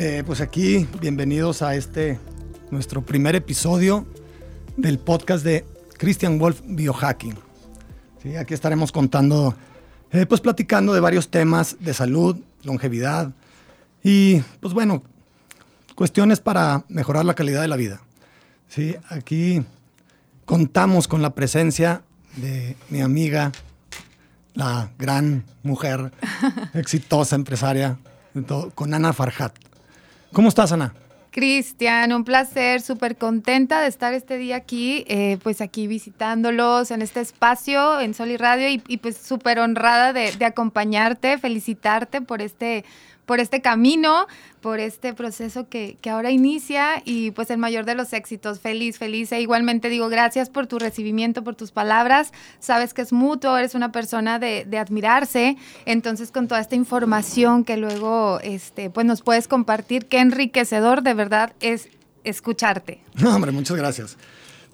Eh, pues aquí, bienvenidos a este, nuestro primer episodio del podcast de Christian Wolf Biohacking. ¿Sí? Aquí estaremos contando, eh, pues platicando de varios temas de salud, longevidad y, pues bueno, cuestiones para mejorar la calidad de la vida. ¿Sí? Aquí contamos con la presencia de mi amiga, la gran mujer, exitosa empresaria, con Ana Farhat. ¿Cómo estás, Ana? Cristian, un placer, súper contenta de estar este día aquí, eh, pues aquí visitándolos en este espacio, en Sol y Radio, y, pues súper honrada de, de, acompañarte, felicitarte por este por este camino, por este proceso que, que, ahora inicia y pues el mayor de los éxitos. Feliz, feliz. E igualmente digo gracias por tu recibimiento, por tus palabras. Sabes que es mutuo, eres una persona de, admirarse. Entonces con toda esta información que luego este, pues nos puedes compartir, qué enriquecedor de verdad es escucharte. No, hombre, muchas gracias.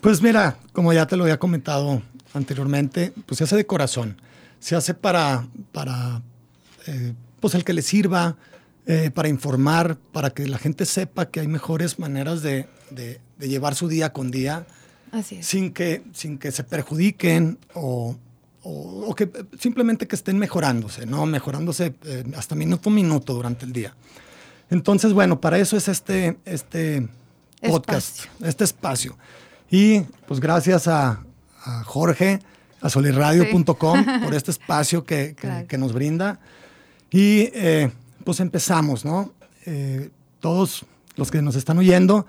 Pues mira, como ya te lo había comentado anteriormente, pues se hace de corazón. Se hace para, para eh, pues el que le sirva eh, para informar, para que la gente sepa que hay mejores maneras de, de, llevar su día con día. Así es. Sin que, sin que se perjudiquen o, o, o que simplemente que estén mejorándose, ¿no? Mejorándose eh, hasta minuto a minuto durante el día. Entonces, bueno, para eso es este, este podcast, espacio. este espacio. Y pues gracias a, a Jorge, a solirradio.com sí. por este espacio que, que, claro. que nos brinda. Y eh, pues empezamos, ¿no? Eh, todos los que nos están oyendo,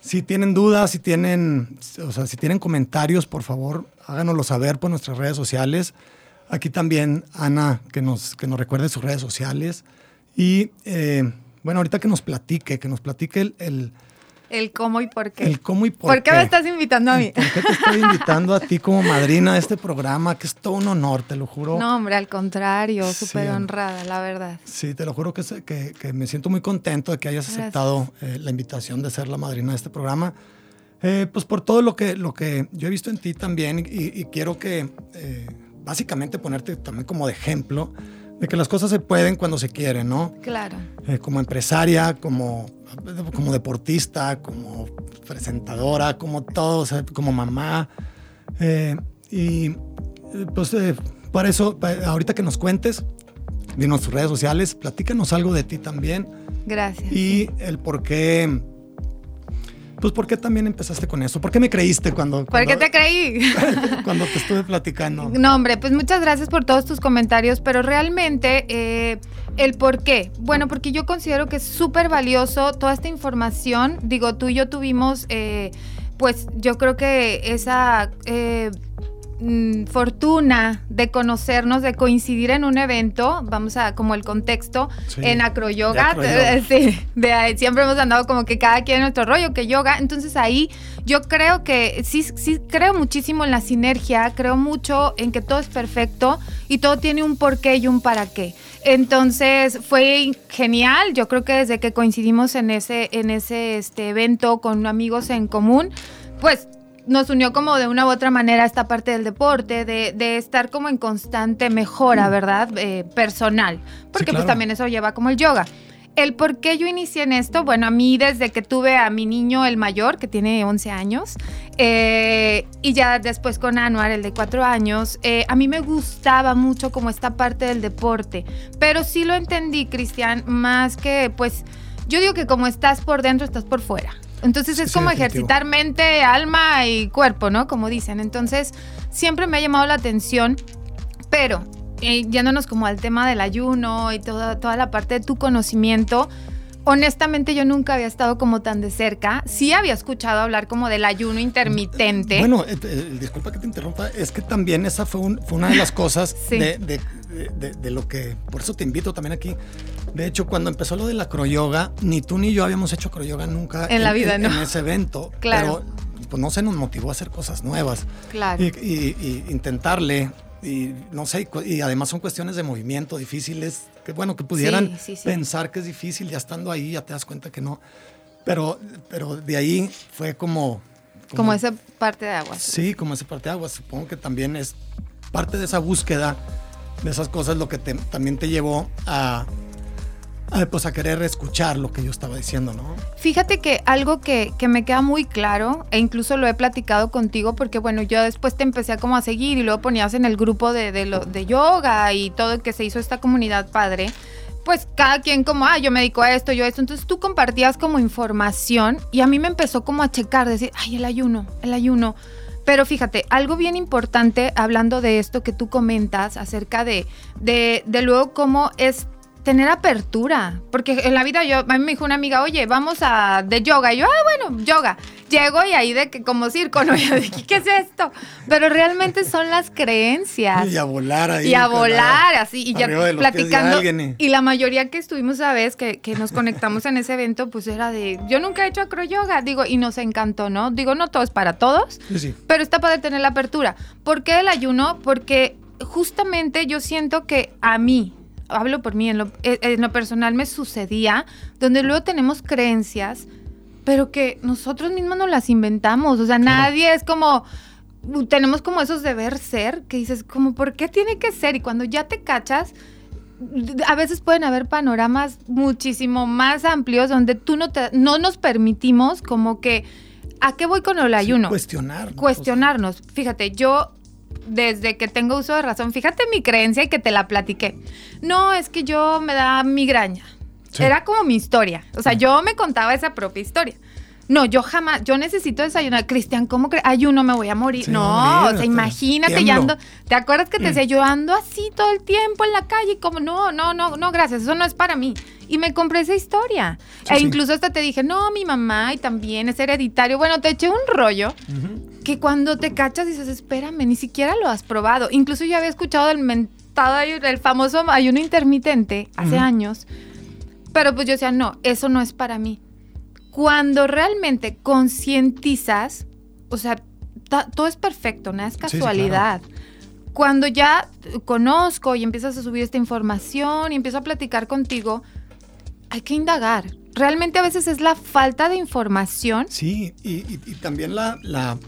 si tienen dudas, si tienen, o sea, si tienen comentarios, por favor, háganoslo saber por nuestras redes sociales. Aquí también Ana, que nos, que nos recuerde sus redes sociales. Y eh, bueno, ahorita que nos platique, que nos platique el, el el cómo y por qué. El cómo y por, ¿Por qué. me estás invitando a mí? ¿Por qué te estoy invitando a ti como madrina de este programa? Que es todo un honor, te lo juro. No, hombre, al contrario, súper sí. honrada, la verdad. Sí, te lo juro que, que, que, me siento muy contento de que hayas aceptado eh, la invitación de ser la madrina de este programa. Eh, pues por todo lo que, lo que yo he visto en ti también y, y quiero que eh, básicamente ponerte también como de ejemplo de que las cosas se pueden cuando se quieren, ¿no? Claro. Como empresaria, como, como deportista, como presentadora, como todo, o sea, como mamá. Eh, y pues eh, para eso, para, ahorita que nos cuentes, dinos tus redes sociales, platícanos algo de ti también. Gracias. Y el por qué pues, ¿por qué también empezaste con eso? ¿Por qué me creíste cuando... ¿Por qué te creí? cuando te estuve platicando. No, hombre, pues muchas gracias por todos tus comentarios, pero realmente eh, el por qué. Bueno, porque yo considero que es súper valioso toda esta información. Digo, tú y yo tuvimos, eh, pues yo creo que esa... Eh, mm, fortuna de conocernos, de coincidir en un evento, vamos a como el contexto, sí. en acroyoga, sí, de ahí, siempre hemos andado como que cada quien en nuestro rollo, que yoga, entonces ahí yo creo que sí, sí creo muchísimo en la sinergia, creo mucho en que todo es perfecto y todo tiene un porqué y un para qué. Entonces fue genial, yo creo que desde que coincidimos en ese, en ese este evento con amigos en común, pues nos unió como de una u otra manera esta parte del deporte, de, de estar como en constante mejora, ¿verdad? Eh, personal. Porque sí, claro. pues también eso lleva como el yoga. El por qué yo inicié en esto, bueno, a mí desde que tuve a mi niño, el mayor, que tiene 11 años, eh, y ya después con Anuar, el de 4 años, eh, a mí me gustaba mucho como esta parte del deporte, pero sí lo entendí, Cristian, más que pues, yo digo que como estás por dentro, estás por fuera. Entonces es sí, como ejercitar mente, alma y cuerpo, ¿no? Como dicen. Entonces siempre me ha llamado la atención, pero eh, yéndonos como al tema del ayuno y toda, toda la parte de tu conocimiento, honestamente yo nunca había estado como tan de cerca. Sí había escuchado hablar como del ayuno intermitente. Bueno, eh, eh, disculpa que te interrumpa, es que también esa fue, una de las cosas de, lo que, por eso te invito también aquí. De hecho, cuando empezó lo de la croyoga, ni tú ni yo habíamos hecho croyoga nunca en, la vida, ¿no? en ese evento. Claro. Pero pues no se nos motivó a hacer cosas nuevas. Claro. y intentarle y no sé, y además son cuestiones de movimiento difíciles, que bueno, que pudieran pensar que es difícil, ya estando ahí ya te das cuenta que no. Pero, pero de ahí fue como, como... esa parte de agua. Sí, como esa parte de agua. Supongo que también es parte de esa búsqueda de esas cosas lo que también te llevó a, pues a querer escuchar lo que yo estaba diciendo, ¿no? Fíjate que algo que, me queda muy claro, e incluso lo he platicado contigo, porque bueno, yo después te empecé a como a seguir y luego ponías en el grupo de, de, lo, de yoga y todo que se hizo esta comunidad padre, pues cada quien como, ah, yo me dedico a esto, yo a esto, entonces tú compartías como información y a mí me empezó como a checar, decir, ay, el ayuno, el ayuno. Pero fíjate, algo bien importante hablando de esto que tú comentas acerca de, de, de luego cómo es tener apertura, porque en la vida yo, a mí me dijo una amiga, oye, vamos a de yoga, y yo, ah, bueno, yoga. Llego y ahí de que como circo, ¿no? Yo dije, ¿qué es esto? Pero realmente son las creencias. Y a volar ahí. Y a volar, así, y ya platicando. Y la mayoría que estuvimos a vez, que, que nos conectamos en ese evento, pues era de, yo nunca he hecho acroyoga, digo, y nos encantó, ¿no? Digo, no todo es para todos, sí, pero está para tener la apertura. ¿Por qué el ayuno? Porque justamente yo siento que a mí, hablo por mí, en lo, eh, en lo personal me sucedía, donde luego tenemos creencias, pero que nosotros mismos nos las inventamos. O sea, nadie es como, tenemos como esos deber ser, que dices, como, ¿por qué tiene que ser? Y cuando ya te cachas, a veces pueden haber panoramas muchísimo más amplios donde tú no, te, no nos permitimos como que, ¿a qué voy con el ayuno? cuestionar. Cuestionarnos. Fíjate, yo desde que tengo uso de razón. Fíjate mi creencia y que te la platiqué. No, es que yo me da migraña. Era como mi historia. O sea, yo me contaba esa propia historia. No, yo jamás, yo necesito desayunar. Cristian, ¿cómo crees? Ayuno, me voy a morir. no, o sea, imagínate, ya ando. ¿Te acuerdas que te decía, yo ando así todo el tiempo en la calle? Como, no, no, no, no, gracias, eso no es para mí. Y me compré esa historia. e incluso hasta te dije, no, mi mamá y también es hereditario. Bueno, te eché un rollo que cuando te cachas dices, espérame, ni siquiera lo has probado. Incluso yo había escuchado el mentado, el famoso ayuno intermitente hace años. Pero pues yo decía, no, eso no es para mí cuando realmente concientizas, o sea, todo es perfecto, nada es casualidad. Cuando ya conozco y empiezas a subir esta información y empiezo a platicar contigo, hay que indagar. Realmente a veces es la falta de información. Sí, y, también la,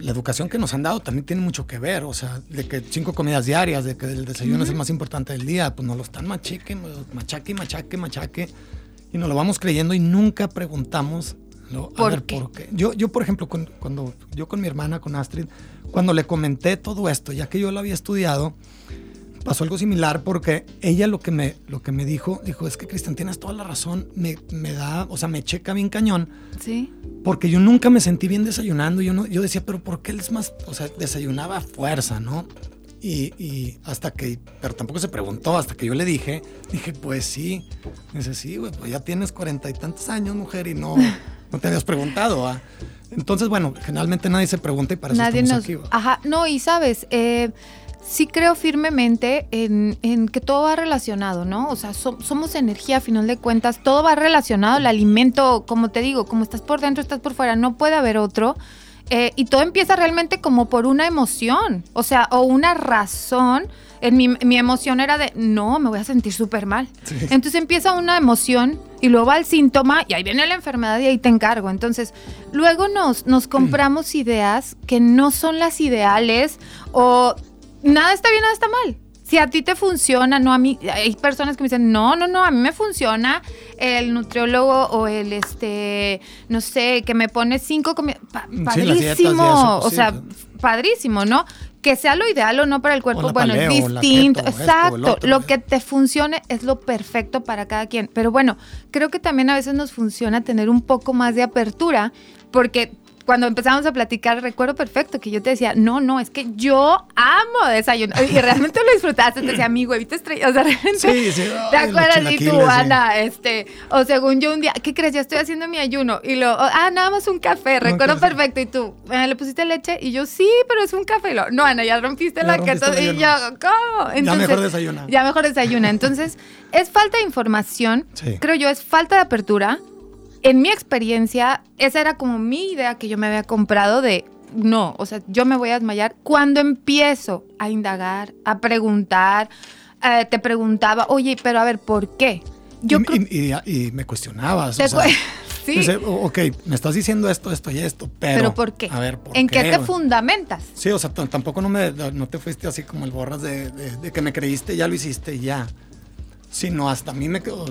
educación que nos han dado también tiene mucho que ver. O sea, de que cinco comidas diarias, de que el desayuno es el más importante del día, pues nos lo están machaque, machaque, machaque, machaque. Y nos lo vamos creyendo y nunca preguntamos ¿Por, qué? Yo, yo, por ejemplo, cuando yo con mi hermana, con Astrid, cuando le comenté todo esto, ya que yo lo había estudiado, pasó algo similar porque ella lo que me, lo que me dijo, dijo, es que Cristian, tienes toda la razón, me, me, da, o sea, me checa bien cañón. Sí. Porque yo nunca me sentí bien desayunando. Yo, no, yo decía, pero ¿por qué él es más, o sea, desayunaba a fuerza, ¿no? Y, y, hasta que, pero tampoco se preguntó, hasta que yo le dije, dije, pues sí. dice, sí, güey, pues ya tienes cuarenta y tantos años, mujer, y no, no te habías preguntado. ¿ah? Entonces, bueno, generalmente nadie se pregunta y para nadie eso nos, aquí. Ajá, no, y sabes, eh, sí creo firmemente en, que todo va relacionado, ¿no? O sea, somos energía a final de cuentas, todo va relacionado, el alimento, como te digo, como estás por dentro, estás por fuera, no puede haber otro. Eh, y todo empieza realmente como por una emoción, o sea, o una razón en mi, emoción era de, no, me voy a sentir súper mal. Entonces empieza una emoción y luego va el síntoma y ahí viene la enfermedad y ahí te encargo. Entonces, luego nos, nos compramos ideas que no son las ideales o nada está bien, nada está mal. Si a ti te funciona, no a mí, hay personas que me dicen, no, no, no, a mí me funciona el nutriólogo o el, este, no sé, que me pone cinco comidas, padrísimo, o sea, padrísimo, ¿no? que sea lo ideal o no para el cuerpo, bueno, es distinto. Exacto. lo que te funcione es lo perfecto para cada quien. Pero bueno, creo que también a veces nos funciona tener un poco más de apertura, porque cuando empezamos a platicar, recuerdo perfecto que yo te decía, no, no, es que yo amo desayunar. Y realmente lo disfrutaste, te decía, mi huevito estrella. O sea, realmente. Sí, sí. ¿Te Ay, acuerdas? Y tú, sí. Ana, este, o según yo un día, ¿qué crees? Ya estoy haciendo mi ayuno. Y lo, ah, nada más un café, recuerdo perfecto. Y tú, "Ah, ¿le pusiste leche? Y yo, sí, pero es un café. Y lo, no, Ana, ya rompiste Ya la rompiste el Y yo, ¿cómo? Ya mejor desayuna. Ya mejor desayuna. Entonces, es falta de información, Sí. creo yo, es falta de apertura. En mi experiencia, esa era como mi idea que yo me había comprado de, no, o sea, yo me voy a desmayar cuando empiezo a indagar, a preguntar. eh, te preguntaba, oye, pero a ver, ¿por qué? Yo y, creo y- y- y me cuestionabas. o sea, sí, dice, "O- ok, me estás diciendo esto, esto y esto, pero... pero ¿por qué? A ver, ¿por ¿En qué, te fundamentas? Sí, o sea, tampoco no, me, no te fuiste así como el borras de, de- de que me creíste, ya lo hiciste ya. Sino hasta a mí me, quedó-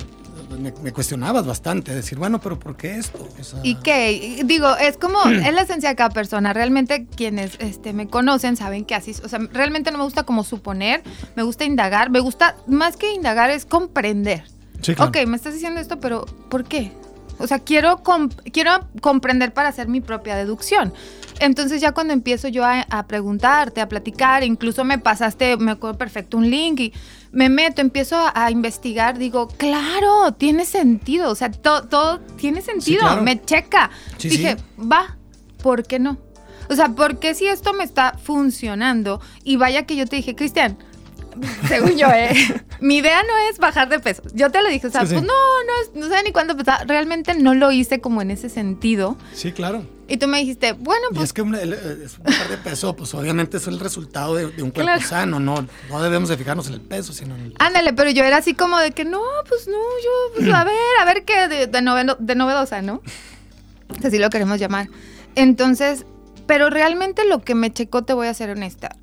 me, me cuestionabas bastante, decir, bueno, pero ¿por qué esto? O sea, ¿Y qué? Y Digo, es como, es la esencia de cada persona. Realmente quienes este, me conocen saben que así, o sea, realmente no me gusta como suponer, me gusta indagar, me gusta, más que indagar es comprender. Sí, claro. Ok, me estás diciendo esto, pero ¿por qué? O sea, quiero, quiero comprender para hacer mi propia deducción. Entonces ya cuando empiezo yo a, a preguntarte, a platicar, incluso me pasaste, me acuerdo perfecto, un link y me meto, empiezo a, a investigar, digo, claro, tiene sentido, o sea, to- todo tiene sentido, claro. me checa. Sí, Dije, sí. va, ¿por qué no? O sea, ¿por qué si esto me está funcionando? Y vaya que yo te dije, Cristian, según yo, ¿eh? mi idea no es bajar de peso. Yo te lo dije, o sea, Sí, sí. pues no, no, no sé ni cuándo. Realmente no lo hice como en ese sentido. Sí, claro. Y tú me dijiste, bueno, Y pues es que un, es un par de peso, pues obviamente es el resultado de, de un cuerpo Claro. sano, no, no debemos de fijarnos en el peso, sino en el... ándale, pero yo era así como de que no, pues no, yo, pues a ver, a ver qué de, de, noveno- de novedosa, ¿no? Así lo queremos llamar. Entonces, pero realmente lo que me checó, te voy a ser honesta,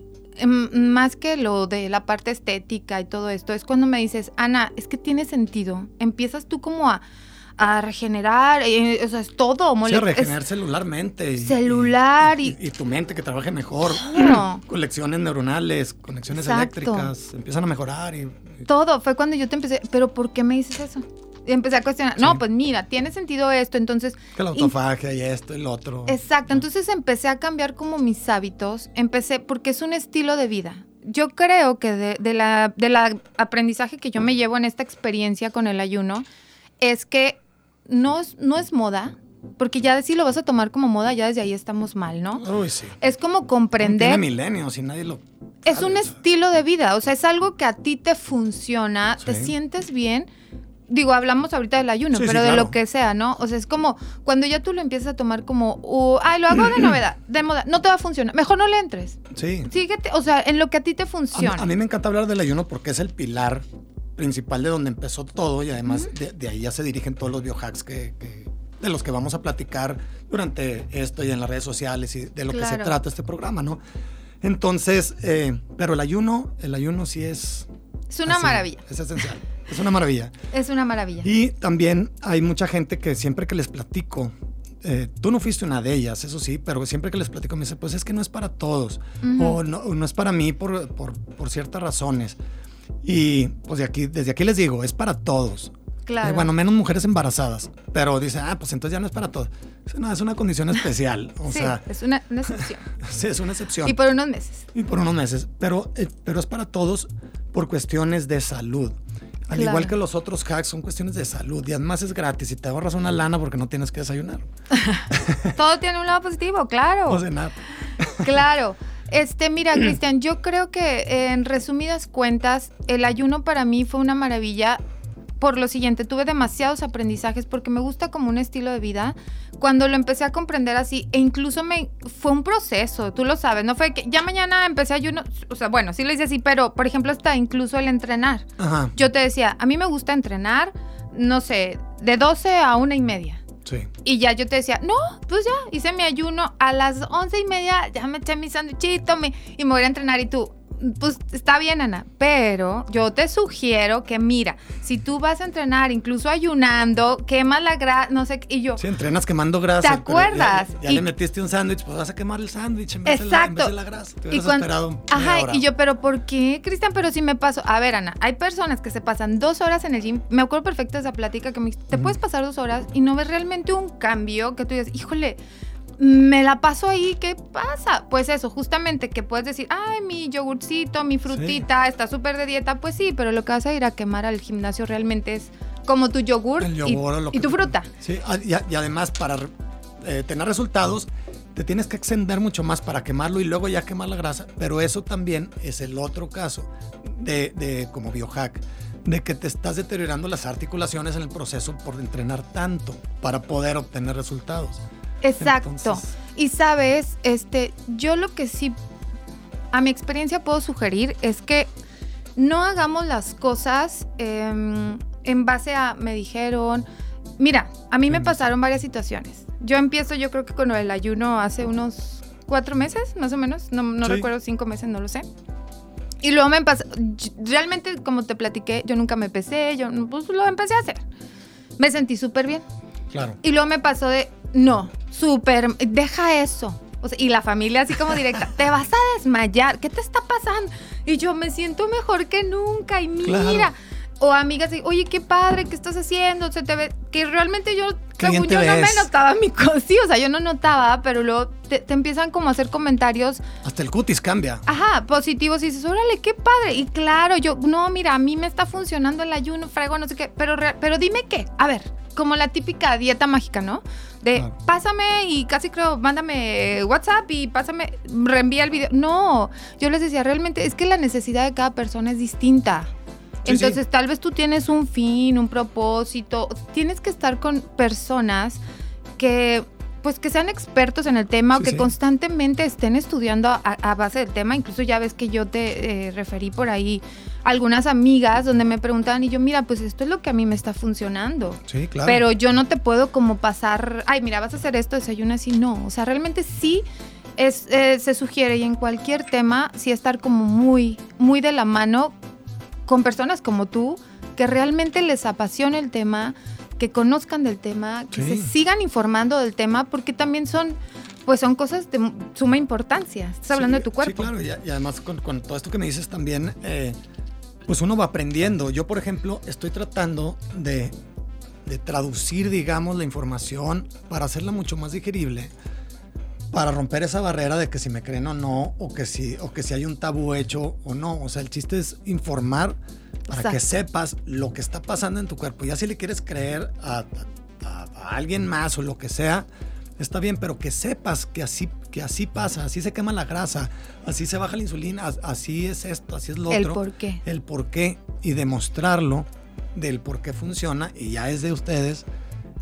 más que lo de la parte estética y todo esto, es cuando me dices, Ana, es que tiene sentido. Empiezas tú como a, a regenerar, eh, o sea, es todo. Sí, a es- regenerar celularmente. Celular y- y, y tu mente que trabaje mejor. Todo. Conexiones neuronales, conexiones Exacto. eléctricas, empiezan a mejorar y... y- todo. Fue cuando yo te empecé, pero ¿por qué me dices eso? Empecé a cuestionar. No, pues mira, tiene sentido esto, entonces que la autofagia y esto y lo otro. Exacto, entonces empecé a cambiar como mis hábitos, empecé, porque es un estilo de vida. Yo creo que de, de la, de la aprendizaje que yo me llevo en esta experiencia con el ayuno es que no es, no es moda, porque ya si lo vas a tomar como moda, ya desde ahí estamos mal, ¿no? Uy, sí. Es como Tiene comprender, y nadie lo... es un estilo de vida, o sea, es algo que a ti te funciona, te sientes bien. Digo, hablamos ahorita del ayuno, Sí, sí, pero de claro. lo que sea, ¿no? O sea, es como cuando ya tú lo empiezas a tomar como, uh, ay, lo hago de novedad, de moda, no te va a funcionar, mejor no le entres. Sí. Síguete, o sea, en lo que a ti te funciona. a mí me encanta hablar del ayuno porque es el pilar principal de donde empezó todo y además de, de ahí ya se dirigen todos los biohacks que, que- de los que vamos a platicar durante esto y en las redes sociales y de lo que se trata este programa, ¿no? Entonces, eh, pero el ayuno, el ayuno sí es... es una así, maravilla, Es esencial. Es una maravilla. es una maravilla. Y también hay mucha gente que siempre que les platico, eh, tú no fuiste una de ellas, eso sí, pero siempre que les platico me dice, pues es que no es para todos, o no, no es para mí por, por, por ciertas razones. Y pues de aquí, desde aquí les digo, es para todos. Claro. Eh, bueno, menos mujeres embarazadas, pero dice, ah, pues entonces ya no es para todos. Dice, No, es una condición especial, o sí, sea, es una, una excepción. sí, es una excepción. y por unos meses. Y por unos meses. Pero, eh, pero es para todos por cuestiones de salud. Al Claro. igual que los otros hacks son cuestiones de salud. Y además es gratis y te ahorras una lana porque no tienes que desayunar. Todo tiene un lado positivo, claro. O cenar. Claro. Este, mira, Cristian, yo creo que en resumidas cuentas, el ayuno para mí fue una maravilla por lo siguiente, tuve demasiados aprendizajes porque me gusta como un estilo de vida. Cuando lo empecé a comprender así, e incluso me fue un proceso, tú lo sabes, no fue que ya mañana empecé ayuno, o sea, bueno, sí lo hice así, pero por ejemplo hasta incluso el entrenar. Ajá. Yo te decía, a mí me gusta entrenar, no sé, de 12 a una y media. Sí. Y ya yo te decía, no, pues ya, hice mi ayuno a las once y media, ya me eché mi sándwichito mi- y me voy a entrenar. Y tú, pues está bien, Ana, pero yo te sugiero que, mira, si tú vas a entrenar, incluso ayunando, quemas la grasa, no sé, qué", y yo, Sí, entrenas quemando grasa. ¿Te ya- acuerdas? Ya, Y- le metiste un sándwich, pues vas a quemar el sándwich en, vez de la- en vez Exacto. de la grasa. Te Y hubieras cuan- esperado Ajá, hora. y yo, pero ¿por qué, Cristian? Pero si me paso. A ver, Ana, hay personas que se pasan dos horas en el gym. Me acuerdo perfecto de esa plática que me dijiste, te puedes pasar dos horas y no ves realmente un cambio que tú dices, híjole, me la paso ahí, ¿qué pasa? Pues eso, justamente que puedes decir, ay, mi yogurcito, mi frutita, está súper de dieta, pues sí, pero lo que vas a ir a quemar al gimnasio realmente es como tu yogur, y, tu fruta. Sí, y, además para eh, tener resultados te tienes que extender mucho más para quemarlo y luego ya quemar la grasa, pero eso también es el otro caso de, de como biohack de que te estás deteriorando las articulaciones en el proceso por entrenar tanto para poder obtener resultados. Exacto. y sabes, este, yo lo que sí, a mi experiencia puedo sugerir es que no hagamos las cosas em, en base a me dijeron. Mira, a mí me pasaron varias situaciones. Yo empiezo, yo creo que con el ayuno hace unos cuatro meses, más o menos. No, no recuerdo, cinco meses, no lo sé. Y luego me pasó, realmente como te platiqué, yo nunca me pesé, yo pues lo empecé a hacer. Me sentí súper bien. Claro. Y luego me pasó de, no, súper, deja eso. y la familia así como directa, te vas a desmayar, ¿qué te está pasando? Y yo me siento mejor que nunca y mira. O amigas, oye, qué padre, ¿qué estás haciendo? Se te ve, que realmente yo, según yo, no me notaba mi sí, o sea, yo no notaba, pero luego te, empiezan como a hacer comentarios. Hasta el cutis cambia. Ajá, positivos y dices, órale, qué padre. Y claro, yo, no, mira, a mí me está funcionando el ayuno, frego, no sé qué, pero, pero dime qué, a ver, como la típica dieta mágica, ¿no? De pásame y casi creo, mándame WhatsApp y pásame, reenvía el video. No, yo les decía, realmente es que la necesidad de cada persona es distinta. Entonces, tal vez tú tienes un fin, un propósito. Tienes que estar con personas que pues que sean expertos en el tema o que constantemente estén estudiando a, base del tema. Incluso ya ves que yo te eh, referí por ahí algunas amigas donde me preguntaban y yo, mira, pues esto es lo que a mí me está funcionando. Sí, claro. Pero yo no te puedo como pasar, ay, mira, vas a hacer esto, desayuno así. No, o sea, realmente sí es, eh, se sugiere y en cualquier tema sí estar como muy, muy de la mano con personas como tú que realmente les apasiona el tema, que conozcan del tema, que se sigan informando del tema, porque también son, pues son cosas de suma importancia. Estás hablando de tu cuerpo. Sí, claro, y, además con, todo esto que me dices también, eh, pues uno va aprendiendo. Yo, por ejemplo, estoy tratando de, de traducir, digamos, la información para hacerla mucho más digerible para romper esa barrera de que si me creen o no, o que si, o que si hay un tabú hecho o no. O sea, el chiste es informar para que sepas lo que está pasando en tu cuerpo. Ya si le quieres creer a, alguien más o lo que sea, está bien, pero que sepas que así, que así pasa, así se quema la grasa, así se baja la insulina, así es esto, así es lo otro. El por qué. El por qué y demostrarlo del por qué funciona y ya es de ustedes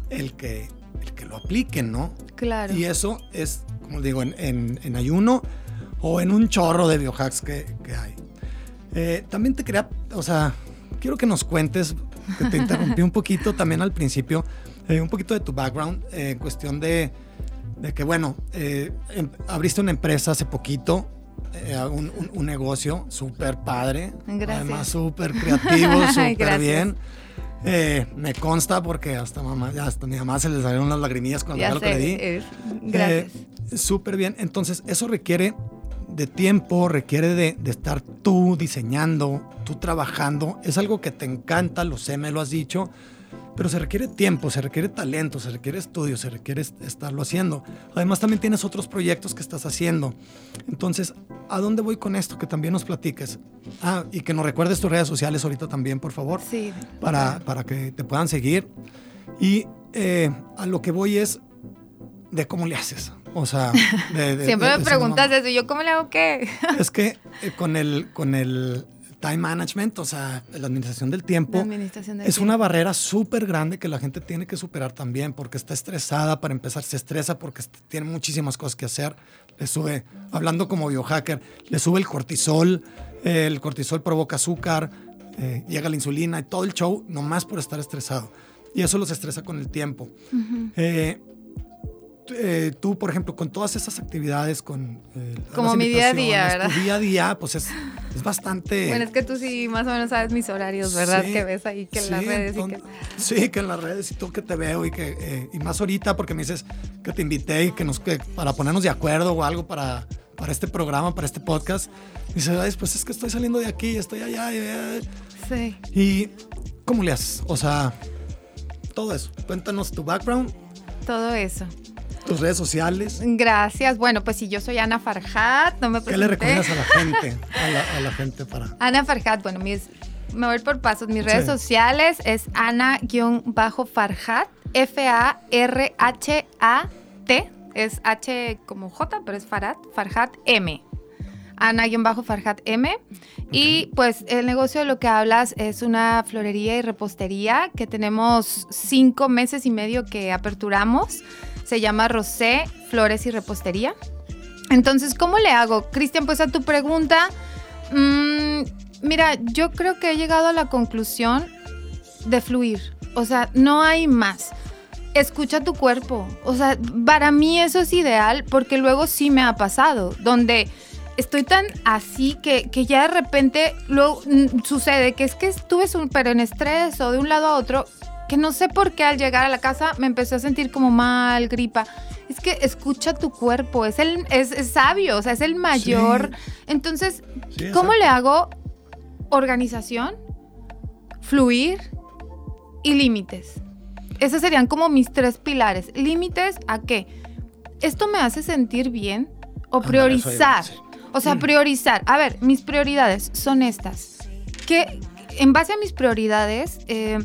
el que, el que lo apliquen, ¿no? Claro. Y eso es como digo, en, ayuno o en un chorro de biohacks que, hay. Eh, también te quería, o sea, quiero que nos cuentes, que te interrumpí un poquito también al principio, eh, un poquito de tu background, eh, en cuestión de, de, que, bueno, em, abriste una empresa hace poquito, un, negocio súper padre, Gracias. además súper creativo, súper bien. Eh, me consta porque hasta mamá, hasta mi mamá se le salieron las lagrimillas cuando ya lo que le di. gracias. Eh, súper bien. Entonces, eso requiere de tiempo, requiere de, de, estar tú diseñando, tú trabajando. Es algo que te encanta, lo sé, me lo has dicho pero se requiere tiempo, se requiere talento, se requiere estudio, se requiere estarlo haciendo. Además también tienes otros proyectos que estás haciendo. Entonces, ¿a dónde voy con esto? Que también nos platiques. Ah, y que nos recuerdes tus redes sociales ahorita también, por favor. Sí. Para, para que te puedan seguir. Y eh, a lo que voy es de cómo le haces. O sea, siempre me preguntas eso. ¿Yo cómo le hago qué? es que eh, con el, con el time management, o sea, la administración del tiempo, es una barrera súper grande que la gente tiene que superar también, porque está estresada para empezar, se estresa porque tiene muchísimas cosas que hacer, le sube, hablando como biohacker, le sube el cortisol, el cortisol provoca azúcar, eh, llega la insulina y todo el show nomás por estar estresado. Y eso los estresa con el tiempo. Eh, tú, por ejemplo, con todas esas actividades, con... Eh, Como mi día a día, ¿verdad? Tu día a día, pues es, es, bastante... Bueno, es que tú sí más o menos sabes mis horarios, ¿verdad? que ves ahí que en las redes y que... Sí, que en las redes y tú que te veo y que... Eh, y más ahorita porque me dices que te invité y que nos... Que para ponernos de acuerdo o algo para, para este programa, para este podcast. Y dices, pues es que estoy saliendo de aquí, estoy allá. Sí. ¿Y cómo le haces? O sea, todo eso. Cuéntanos tu background. Todo eso. Tus redes sociales. Gracias. Bueno, pues si yo soy Ana Farhat, no me ¿Qué le recomiendas a la gente? A la, gente para. Ana Farhat, bueno, mis, me voy por pasos. Mis redes sociales es Ana-Farhat, F-A-R-H-A-T, es H como J, pero es Farhat, Farhat M. Ana-Farhat M. Y pues el negocio de lo que hablas es una florería y repostería que tenemos cinco meses y medio que aperturamos. Se llama Rosé Flores y Repostería. Entonces, ¿cómo le hago? Cristian, pues a tu pregunta, mmm, mira, yo creo que he llegado a la conclusión de fluir. O sea, no hay más. Escucha tu cuerpo. O sea, para mí eso es ideal porque luego sí me ha pasado, donde estoy tan así que, que ya de repente luego mm, sucede que es que estuve súper en estrés o de un lado a otro, que no sé por qué al llegar a la casa me empecé a sentir como mal, gripa. Es que escucha tu cuerpo, es, el, es, sabio, o sea, es el mayor. Entonces, ¿cómo le hago organización, fluir y límites? Esos serían como mis tres pilares. Límites a qué? Esto me hace sentir bien o priorizar. O sea, mm. priorizar. A ver, mis prioridades son estas. Que en base a mis prioridades, eh,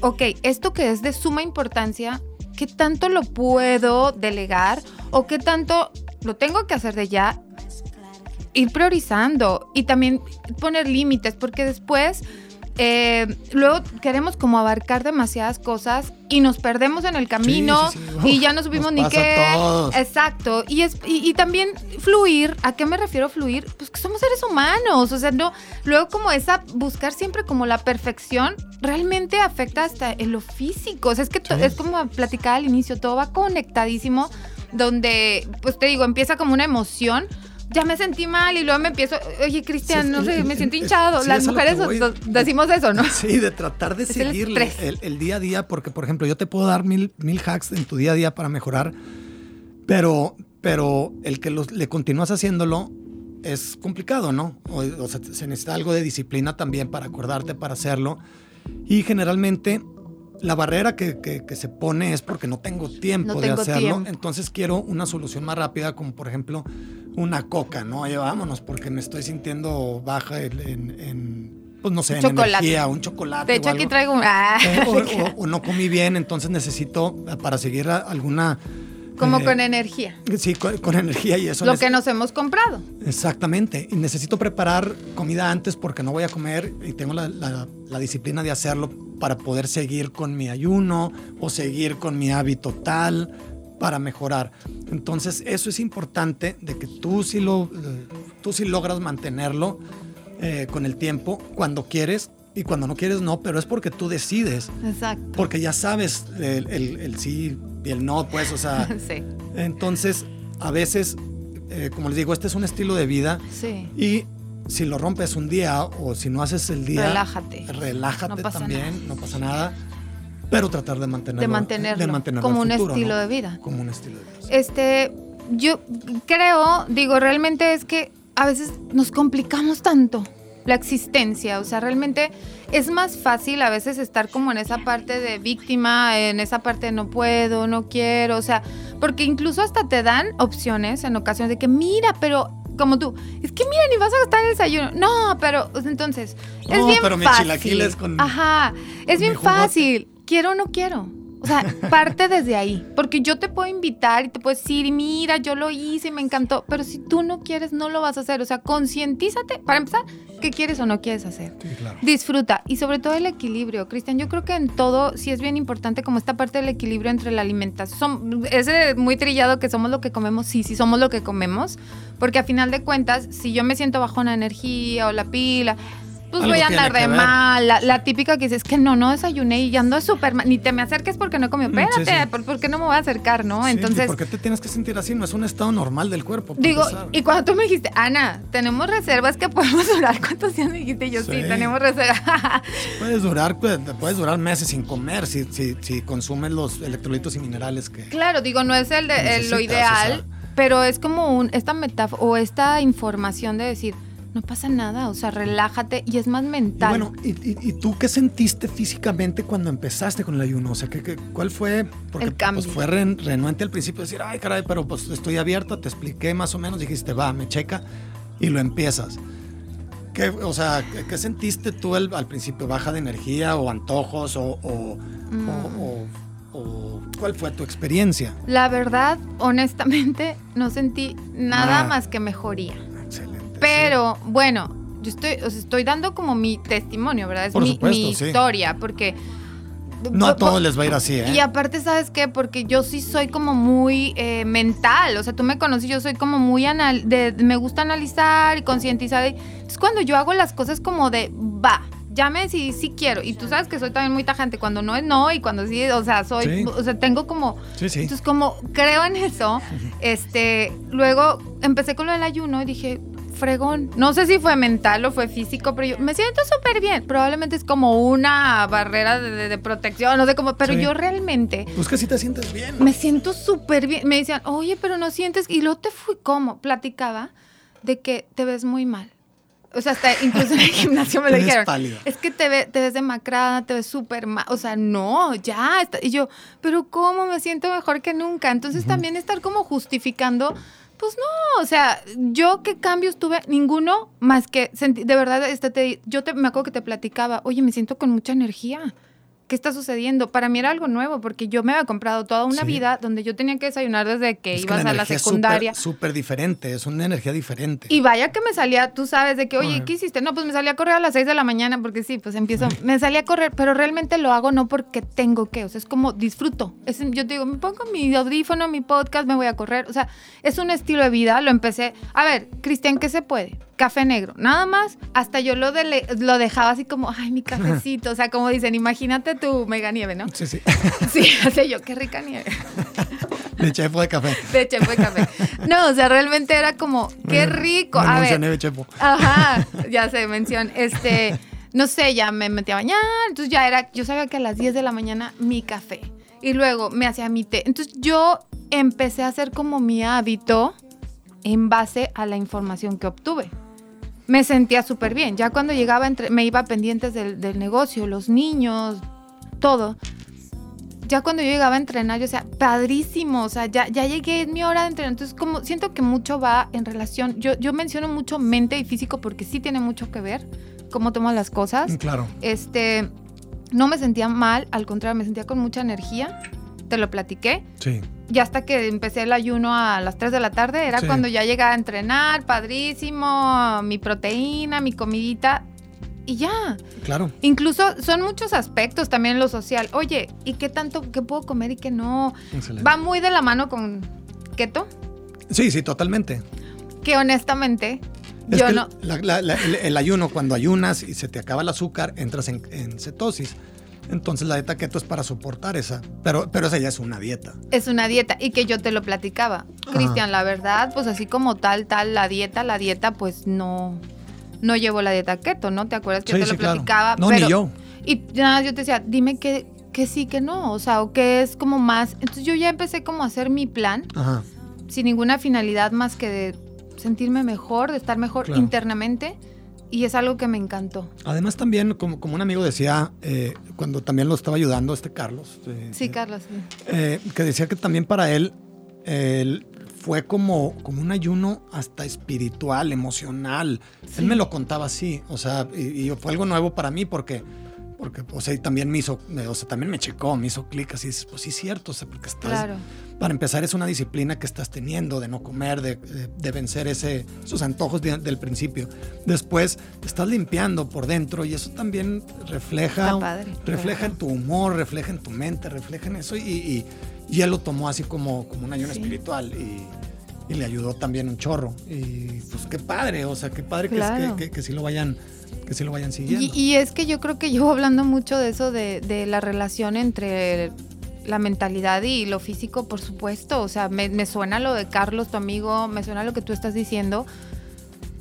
ok, esto que es de suma importancia, ¿qué tanto lo puedo delegar o qué tanto lo tengo que hacer de ya? Ir priorizando y también poner límites, porque después eh, luego queremos como abarcar demasiadas cosas y nos perdemos en el camino y ya no supimos ni qué. Exacto. Y, es, y, también fluir, ¿a qué me refiero fluir? Pues que somos seres humanos, o sea, no, luego como esa, buscar siempre como la perfección, realmente afecta hasta en lo físico, o sea, es que es como platicaba al inicio, todo va conectadísimo, donde, pues te digo, empieza como una emoción ya me sentí mal y luego me empiezo, oye, Cristian, no sé, me siento hinchado. Las mujeres decimos eso, ¿no? Sí, de tratar de seguirle el, día a día, porque, por ejemplo, yo te puedo dar mil, mil hacks en tu día a día para mejorar, pero, pero el que le continúas haciéndolo es complicado, ¿no? O, sea, se necesita algo de disciplina también para acordarte, para hacerlo. Y generalmente la barrera que, que, se pone es porque no tengo tiempo de hacerlo. Entonces quiero una solución más rápida, como por ejemplo una coca, ¿no? Oye, vámonos, porque me estoy sintiendo baja en, pues no sé, en energía, un chocolate. De hecho, aquí traigo un. Ah. O, no comí bien, entonces necesito eh, para seguir alguna. Como eh, con energía. Sí, con, energía y eso. Lo que nos hemos comprado. Exactamente. Y necesito preparar comida antes porque no voy a comer y tengo la, la disciplina de hacerlo para poder seguir con mi ayuno o seguir con mi hábito tal para mejorar. Entonces, eso es importante de que tú sí, lo, tú sí logras mantenerlo eh, con el tiempo cuando quieres y cuando no quieres no, pero es porque tú decides. Exacto. Porque ya sabes el, el, sí y el no, pues, o sea. sí. Entonces, a veces, eh, como les digo, este es un estilo de vida. Sí. Y si lo rompes un día o si no haces el día. Relájate. Relájate también, no pasa nada pero tratar de mantenerlo, de mantenerlo, como un estilo de vida. Como un estilo de vida. Este, yo creo, digo, realmente es que a veces nos complicamos tanto la existencia, o sea, realmente es más fácil a veces estar como en esa parte de víctima, en esa parte de no puedo, no quiero, o sea, porque incluso hasta te dan opciones en ocasiones de que mira, pero como tú, es que mira, ni vas a gastar el desayuno. No, pero entonces, es bien pero fácil. con Ajá, es bien fácil quiero o no quiero. O sea, parte desde ahí. Porque yo te puedo invitar y te puedo decir, mira, yo lo hice y me encantó. Pero si tú no quieres, no lo vas a hacer. O sea, concientízate, para empezar, qué quieres o no quieres hacer. Disfruta. Y sobre todo el equilibrio. Cristian, yo creo que en todo sí es bien importante como esta parte del equilibrio entre la alimentación. Es muy trillado que somos lo que comemos. Sí, sí somos lo que comemos. Porque a final de cuentas, si yo me siento bajo una energía o la pila pues voy a andar de mal. La, típica que dice, es que no, no desayuné y ando súper mal. Ni te me acerques porque no comí. Mm, Espérate, ¿por, qué no me voy a acercar, no? Entonces. ¿Por qué te tienes que sentir así? No es un estado normal del cuerpo. Digo, y cuando tú me dijiste, Ana, tenemos reservas que podemos durar, ¿cuántos días me dijiste? Yo, sí, tenemos reservas. puedes durar, pues, puedes durar meses sin comer si, si, si consumes los electrolitos y minerales que. Claro, digo, no es el de, lo ideal, pero es como un, esta metáfora o esta información de decir no pasa nada, o sea, relájate y es más mental. bueno, ¿y, tú qué sentiste físicamente cuando empezaste con el ayuno? O sea, ¿qué, cuál fue? Porque el cambio. Pues, fue renuente al principio decir, ay, caray, pero pues estoy abierta, te expliqué más o menos, dijiste, va, me checa y lo empiezas. ¿Qué, o sea, ¿qué, sentiste tú al, principio? ¿Baja de energía o antojos o, o, mm. cuál fue tu experiencia? La verdad, honestamente, no sentí nada ah. más que mejoría. Pero bueno, yo estoy, estoy dando como mi testimonio, ¿verdad? Es mi, historia, porque... No a todos les va a ir así, ¿eh? Y aparte, ¿sabes qué? Porque yo sí soy como muy eh, mental. O sea, tú me conoces, yo soy como muy anal de, me gusta analizar y concientizar. Es cuando yo hago las cosas como de, va, llame si sí quiero. Y tú sabes que soy también muy tajante. Cuando no es no y cuando sí, o sea, soy, o sea, tengo como. Sí, sí. Entonces, como creo en eso, este, luego empecé con lo del ayuno y dije, fregón. No sé si fue mental o fue físico, pero yo me siento súper bien. Probablemente es como una barrera de, protección, no sé cómo, pero yo realmente... Pues que si te sientes bien. Me siento súper bien. Me decían, oye, pero no sientes... Y luego te fui como, platicaba de que te ves muy mal. O sea, hasta incluso en el gimnasio me lo dijeron. Es que te, te ves demacrada, te ves súper mal. O sea, no, ya. Está. Y yo, pero ¿cómo me siento mejor que nunca? Entonces también estar como justificando pues no, o sea, yo qué cambios tuve, ninguno más que de verdad, este, te, yo te, me acuerdo que te platicaba, oye, me siento con mucha energía. ¿Qué está sucediendo? Para mí era algo nuevo porque yo me había comprado toda una vida donde yo tenía que desayunar desde que ibas a la secundaria. Súper diferente, es una energía diferente. Y vaya que me salía, tú sabes, de que, oye, ¿qué hiciste? No, pues me salía a correr a las 6 de la mañana porque sí, pues empiezo, me salía a correr, pero realmente lo hago no porque tengo que, o sea, es como disfruto. Es, yo te digo, me pongo mi audífono, mi podcast, me voy a correr, o sea, es un estilo de vida, lo empecé. A ver, Cristian, ¿qué se puede? Café negro, nada más. Hasta yo lo, de, lo dejaba así como, ay, mi cafecito. O sea, como dicen, imagínate tu mega nieve, ¿no? Sí, sí. Sí, así yo, qué rica nieve. De chefo de café. De chefo de café. No, o sea, realmente era como, qué rico. a ver. Nieve chefo. Ajá, ya se menciona. Este, no sé, ya me metí a bañar. Entonces ya era, yo sabía que a las 10 de la mañana mi café. Y luego me hacía mi té. Entonces yo empecé a hacer como mi hábito en base a la información que obtuve me sentía súper bien. Ya cuando llegaba, entre, me iba pendientes del, negocio, los niños, todo. Ya cuando yo llegaba a entrenar, yo decía, padrísimo, o sea, ya, ya llegué, es mi hora de entrenar. Entonces, como siento que mucho va en relación, yo, yo menciono mucho mente y físico porque sí tiene mucho que ver cómo tomo las cosas. Mm, claro. Este, no me sentía mal, al contrario, me sentía con mucha energía. Te lo platiqué. Sí ya hasta que empecé el ayuno a las 3 de la tarde, era cuando ya llegaba a entrenar, padrísimo, mi proteína, mi comidita. Y ya. Claro. Incluso son muchos aspectos también en lo social. Oye, ¿y qué tanto, qué puedo comer y qué no? Excelente. Va muy de la mano con keto. Sí, sí, totalmente. Que honestamente, yo no. el, ayuno, cuando ayunas y se te acaba el azúcar, entras en, en cetosis. Entonces la dieta keto es para soportar esa, pero, pero esa ya es una dieta. Es una dieta y que yo te lo platicaba. Cristian, la verdad, pues así como tal, tal, la dieta, la dieta, pues no, no llevo la dieta keto, ¿no? ¿Te acuerdas que yo te lo platicaba? No, ni yo. Y nada, yo te decía, dime que, que sí, que no, o sea, o que es como más. Entonces yo ya empecé como a hacer mi plan, sin ninguna finalidad más que de sentirme mejor, de estar mejor internamente y es algo que me encantó. Además también, como, como un amigo decía, eh, cuando también lo estaba ayudando este Carlos. Eh, sí, Carlos, sí. Eh, que decía que también para él, fue como, como un ayuno hasta espiritual, emocional. Él me lo contaba así, o sea, y, y, fue algo nuevo para mí porque porque, o sea, también me hizo, o sea, también me checó, me hizo clic así, pues sí, cierto, o sea, porque estás, claro. Para empezar, es una disciplina que estás teniendo de no comer, de, de, vencer ese, esos antojos del principio. Después, estás limpiando por dentro y eso también refleja, refleja en tu humor, refleja en tu mente, refleja en eso y, y, y él lo tomó así como, como un ayuno espiritual y, y, le ayudó también un chorro. Y pues qué padre, o sea, qué padre que, que, que, que sí lo vayan que sí lo vayan siguiendo. Y, es que yo creo que llevo hablando mucho de eso, de, la relación entre la mentalidad y lo físico, por supuesto. O sea, me, suena lo de Carlos, tu amigo, me suena lo que tú estás diciendo.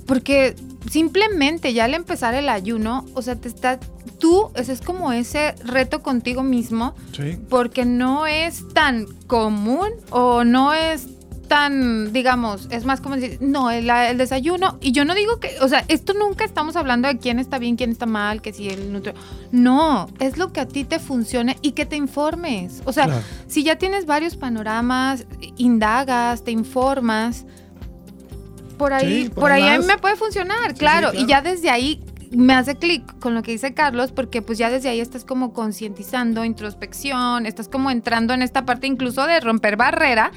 Porque simplemente ya al empezar el ayuno, o sea, te está, tú, ese es como ese reto contigo mismo. Sí. Porque no es tan común o no es tan, digamos, es más como decir, no, el, el, desayuno, y yo no digo que, o sea, esto nunca estamos hablando de quién está bien, quién está mal, que si el nutri... No, es lo que a ti te funcione y que te informes. O sea, si ya tienes varios panoramas, indagas, te informas, por ahí, por, ahí, me puede funcionar, claro, y ya desde ahí me hace clic con lo que dice Carlos, porque pues ya desde ahí estás como concientizando, introspección, estás como entrando en esta parte incluso de romper barrera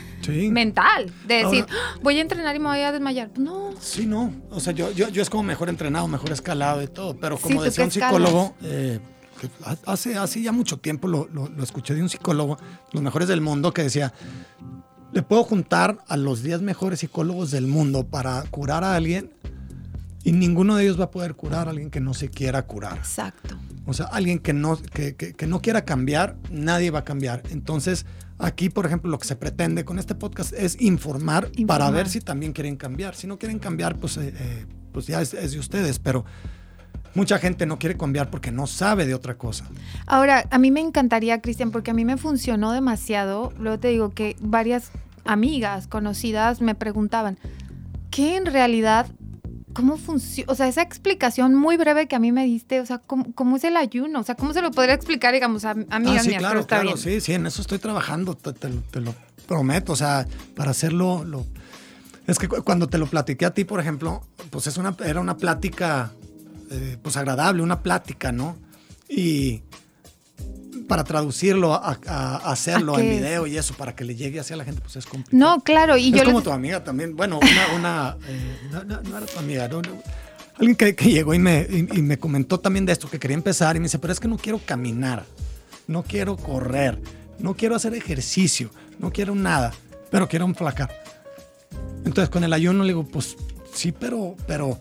mental, de decir, ah, voy a entrenar y me voy a desmayar. No. Sí, no. O sea, yo, yo, yo es como mejor entrenado, mejor escalado y todo, pero como decía un psicólogo, eh, hace, hace ya mucho tiempo lo, lo, lo escuché de un psicólogo, los mejores del mundo, que decía, le puedo juntar a los 10 mejores psicólogos del mundo para curar a alguien y ninguno de ellos va a poder curar a alguien que no se quiera curar. Exacto. O sea, alguien que no, que, que, no quiera cambiar, nadie va a cambiar. Entonces, aquí, por ejemplo, lo que se pretende con este podcast es informar, para ver si también quieren cambiar. Si no quieren cambiar, pues, eh, eh, pues ya es, es de ustedes, pero mucha gente no quiere cambiar porque no sabe de otra cosa. Ahora, a mí me encantaría, Cristian, porque a mí me funcionó demasiado. Luego te digo que varias amigas conocidas me preguntaban, ¿qué en realidad ¿Cómo funciona? O sea, esa explicación muy breve que a mí me diste, o sea, ¿cómo, es el ayuno? O sea, ¿cómo se lo podría explicar, digamos, a amigas ah, sí, Claro, claro, sí, sí, en eso estoy trabajando, te, lo prometo, o sea, para hacerlo, lo... es que cuando te lo platiqué a ti, por ejemplo, pues es una, era una plática, eh, pues agradable, una plática, ¿no? Y para traducirlo a, hacerlo en video y eso, para que le llegue hacia la gente, pues es complicado. No, claro. Y es como tu amiga también. Bueno, una. Eh, no, era tu amiga, alguien que, llegó y me, y, me comentó también de esto, que quería empezar y me dice, pero es que no quiero caminar, no quiero correr, no quiero hacer ejercicio, no quiero nada, pero quiero enflacar. Entonces con el ayuno le digo, pues sí, pero, pero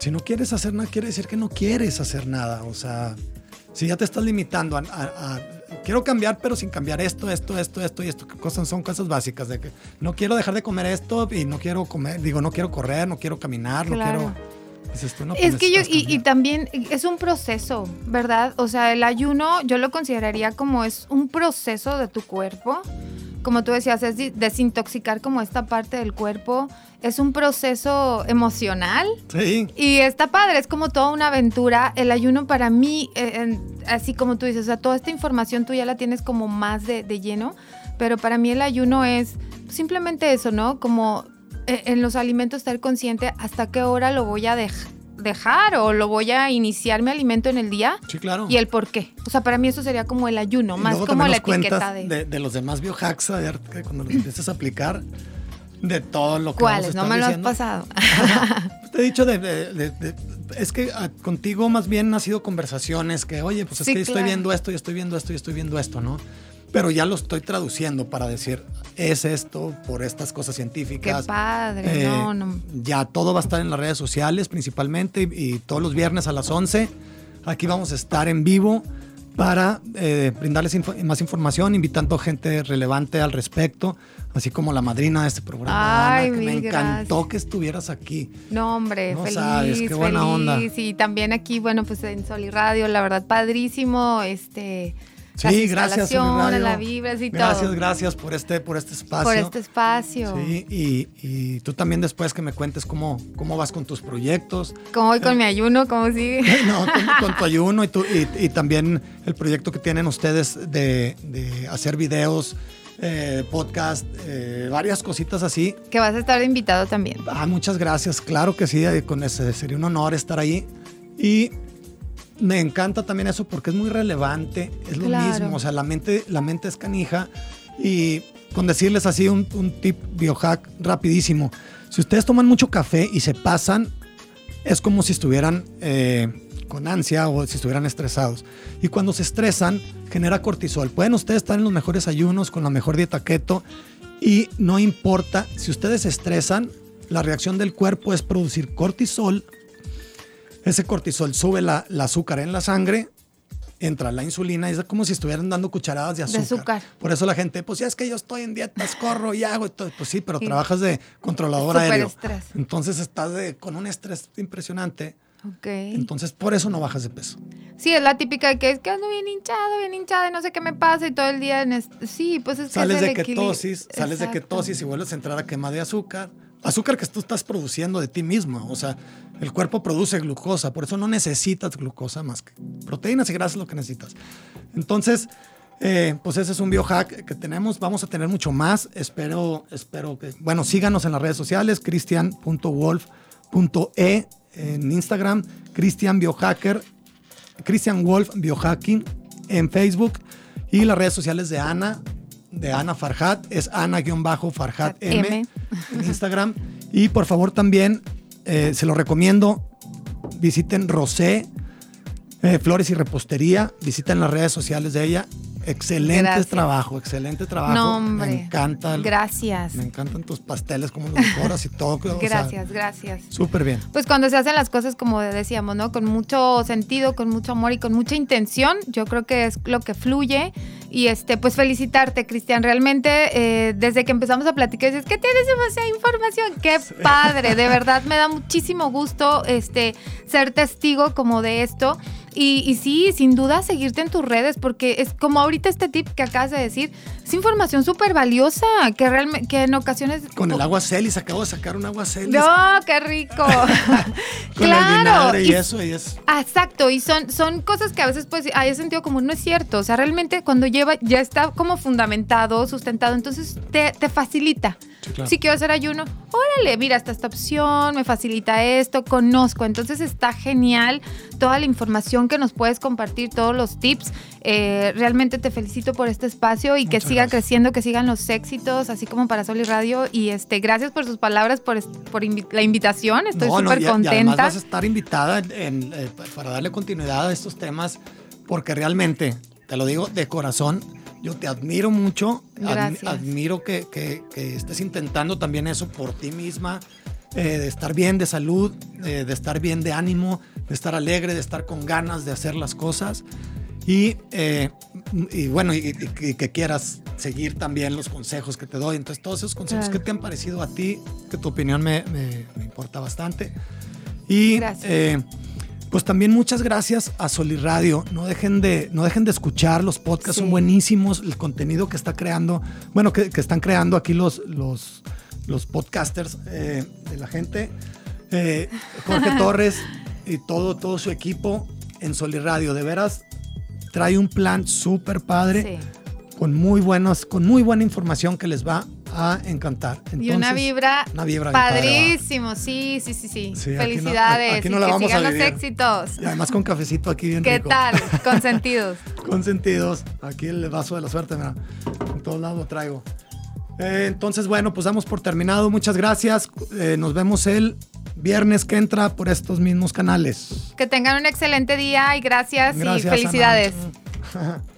si no quieres hacer nada, quiere decir que no quieres hacer nada. O sea, si ya te estás limitando a, quiero cambiar, pero sin cambiar esto, esto, esto, esto y esto, cosas son cosas básicas de que no quiero dejar de comer esto y no quiero comer, digo, no quiero correr, no quiero caminar, no quiero es que yo, y, también es un proceso, ¿verdad? O sea, el ayuno yo lo consideraría como es un proceso de tu cuerpo. Como tú decías, es desintoxicar como esta parte del cuerpo es un proceso emocional. Sí. Y está padre, es como toda una aventura. El ayuno para mí, eh, así como tú dices, o sea, toda esta información tú ya la tienes como más de, lleno, pero para mí el ayuno es simplemente eso, ¿no? Como eh, en los alimentos estar consciente hasta qué hora lo voy a dejar o lo voy a iniciar mi alimento en el día. Sí, claro. Y el por qué. O sea, para mí eso sería como el ayuno, más como la etiqueta de... de... los demás biohacks, ver, cuando los empieces a aplicar, de todo lo que ¿Cuáles? No me lo has pasado. Te he dicho de, es que ah, contigo más bien ha sido conversaciones que, oye, pues es que estoy viendo esto y estoy viendo esto y estoy viendo esto, ¿no? Pero ya lo estoy traduciendo para decir, es esto por estas cosas científicas. Qué padre, eh, no, no. Ya todo va a estar en las redes sociales principalmente y, todos los viernes a las 11. Aquí vamos a estar en vivo para eh, brindarles más información, invitando gente relevante al respecto así como la madrina de este programa. Ay, me encantó que estuvieras aquí. No, hombre, no feliz, sabes, qué buena onda. Y también aquí, bueno, pues en Sol y Radio, la verdad, padrísimo, este... Sí, gracias. La vibra y gracias, gracias por este, por este espacio. Por este espacio. Sí, y, tú también después que me cuentes cómo, cómo vas con tus proyectos. ¿Cómo voy con mi ayuno? ¿Cómo sigue? No, con, tu ayuno y, y, también el proyecto que tienen ustedes de, de hacer videos eh, podcast, eh, varias cositas así. Que vas a estar invitado también. Ah, muchas gracias, claro que sí, eh, con ese, sería un honor estar ahí. Y me encanta también eso porque es muy relevante, es lo mismo, o sea, la mente, la mente es canija y con decirles así un, un tip biohack rapidísimo, si ustedes toman mucho café y se pasan, es como si estuvieran con ansia o si estuvieran estresados. Y cuando se estresan, genera cortisol. Pueden ustedes estar en los mejores ayunos, con la mejor dieta keto, y no importa, si ustedes se estresan, la reacción del cuerpo es producir cortisol. Ese cortisol sube la, azúcar en la sangre, entra la insulina y es como si estuvieran dando cucharadas de azúcar. Por eso la gente, pues ya es que yo estoy en dietas, corro y hago y todo. Pues sí, pero trabajas de controlador aéreo. Estrés. Entonces estás de, con un estrés impresionante Ok. Entonces, por eso no bajas de peso. Sí, es la típica de que es que ando bien hinchado, bien hinchada y no sé qué me pasa y todo el día en Sí, pues es que Sales es de el equilibrio. ketosis, sales de ketosis y vuelves a entrar a quema de azúcar. Azúcar que tú estás produciendo de ti mismo. O sea, el cuerpo produce glucosa, por eso no necesitas glucosa más que proteínas y grasas lo que necesitas. Entonces, eh, pues ese es un biohack que tenemos. Vamos a tener mucho más. Espero, espero que. Bueno, síganos en las redes sociales, cristian.wolf.e en Instagram, Cristian Biohacker, Cristian Wolf Biohacking en Facebook y las redes sociales de Ana, de Ana Farhat, es Ana-Farhat M M. en Instagram. Y por favor también, eh, se lo recomiendo, visiten Rosé, eh, Flores y Repostería, visiten las redes sociales de ella. Excelente Gracias. trabajo, excelente trabajo. No, hombre. Me encanta. Gracias. Me encantan tus pasteles, como los decoras y todo. o sea, Gracias, gracias. Súper bien. Pues cuando se hacen las cosas como decíamos, ¿no? Con mucho sentido, con mucho amor y con mucha intención, yo creo que es lo que fluye. Y este, pues felicitarte, Cristian. Realmente, eh, desde que empezamos a platicar, dices que tienes demasiada información. ¡Qué padre! De verdad, me da muchísimo gusto este, ser testigo como de esto. Y, y sí, sin duda, seguirte en tus redes, porque es como ahorita este tip que acabas de decir, es información súper valiosa, que realmente, que en ocasiones... Con el agua Celis, acabo de sacar un agua Celis. ¡No, qué rico! Con el claro. vinagre y y- eso, y es. Ah, Exacto, y son, son cosas que a veces pues hay sentido como no es cierto. O sea, realmente cuando lleva, ya está como fundamentado, sustentado, entonces te, te facilita. Sí, claro. Si quiero hacer ayuno, órale, mira, está esta opción, me facilita esto, conozco. Entonces está genial toda la información que nos puedes compartir, todos los tips. Eh, realmente te felicito por este espacio y que Muchas siga creciendo, que sigan los éxitos, así como para Sol y Radio. Y este, gracias por sus palabras, por, por invi- la invitación. Estoy No, no, súper y- además contenta. vas a estar invitada en- eh, para darle continuidad a estos temas, porque realmente, te lo digo de corazón, yo te admiro mucho. admi- admiro que, que- que estés intentando también eso por ti misma, eh, de estar bien de salud, eh, de estar bien de ánimo, de estar alegre, de estar con ganas de hacer las cosas. Y, eh, y bueno, y, que quieras seguir también los consejos que te doy. Entonces, todos esos consejos Claro. que te han parecido a ti, que tu opinión me, me- me importa bastante. Y eh, pues también muchas gracias a Soliradio. No dejen de, no dejen de escuchar los podcasts, Sí. son buenísimos. El contenido que está creando, bueno, que, que están creando aquí los, los, los podcasters eh, de la gente. Eh, Jorge Torres y todo, todo su equipo en Soliradio. De veras, trae un plan súper padre Sí. con muy buenos, con muy buena información que les va a encantar. y una vibra, una vibra padrísimo, sí, sí, sí, sí. Sí, aquí no- Felicidades. aquí no y la que vamos a los éxitos. Y además con cafecito aquí bien ¿Qué rico. tal? Consentidos. Consentidos. Aquí el vaso de la suerte, mira. En todos lados lo traigo. Eh, entonces, bueno, pues damos por terminado. Muchas gracias. Eh, nos vemos el viernes que entra por estos mismos canales. Que tengan un excelente día y gracias, Gracias, y felicidades. Ana.